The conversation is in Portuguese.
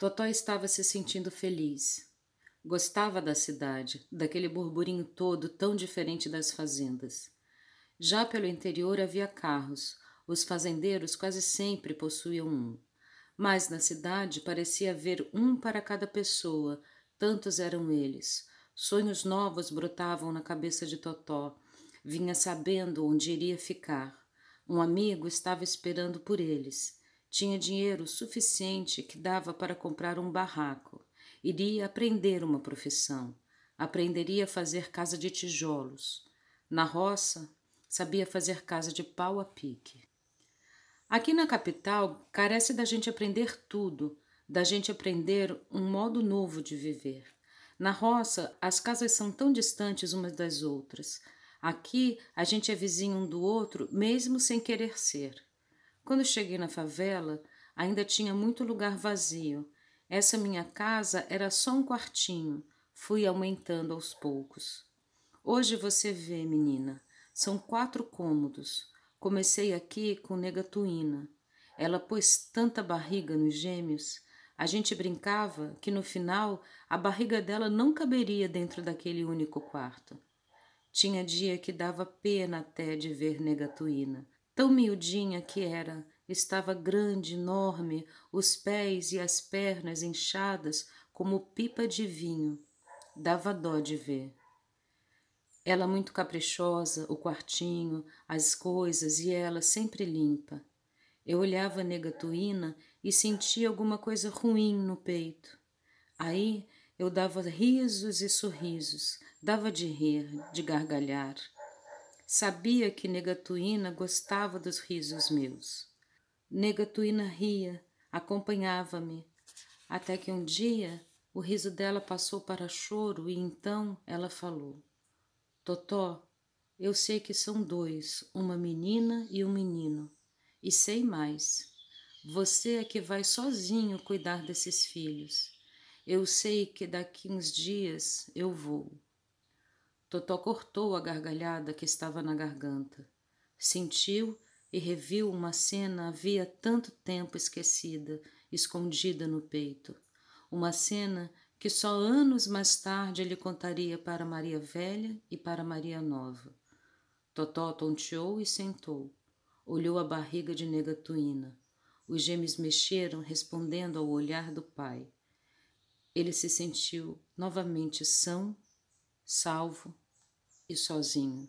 Totó estava se sentindo feliz. Gostava da cidade, daquele burburinho todo tão diferente das fazendas. Já pelo interior havia carros, os fazendeiros quase sempre possuíam um. Mas na cidade parecia haver um para cada pessoa, tantos eram eles. Sonhos novos brotavam na cabeça de Totó. Vinha sabendo onde iria ficar. Um amigo estava esperando por eles. Tinha dinheiro suficiente que dava para comprar um barraco. Iria aprender uma profissão. Aprenderia a fazer casa de tijolos. Na roça, sabia fazer casa de pau a pique. Aqui na capital, carece da gente aprender tudo, da gente aprender um modo novo de viver. Na roça, as casas são tão distantes umas das outras. Aqui, a gente é vizinho um do outro, mesmo sem querer ser. Quando cheguei na favela, ainda tinha muito lugar vazio. Essa minha casa era só um quartinho. Fui aumentando aos poucos. Hoje você vê, menina, são quatro cômodos. Comecei aqui com negatuína. Ela pôs tanta barriga nos gêmeos. A gente brincava que no final a barriga dela não caberia dentro daquele único quarto. Tinha dia que dava pena até de ver negatuína, Tão miudinha que era, estava grande, enorme, os pés e as pernas inchadas como pipa de vinho. Dava dó de ver. Ela muito caprichosa, o quartinho, as coisas e ela sempre limpa. Eu olhava a negatuína e sentia alguma coisa ruim no peito. Aí eu dava risos e sorrisos, dava de rir, de gargalhar. Sabia que Negatuína gostava dos risos meus. Negatuína ria, acompanhava-me, até que um dia o riso dela passou para choro e então ela falou: Totó, eu sei que são dois, uma menina e um menino, e sei mais. Você é que vai sozinho cuidar desses filhos. Eu sei que daqui uns dias eu vou. Totó cortou a gargalhada que estava na garganta. Sentiu e reviu uma cena havia tanto tempo esquecida, escondida no peito. Uma cena que só anos mais tarde ele contaria para Maria Velha e para Maria Nova. Totó tonteou e sentou. Olhou a barriga de Negatuína. Os gêmeos mexeram, respondendo ao olhar do pai. Ele se sentiu novamente são, salvo e sozinho.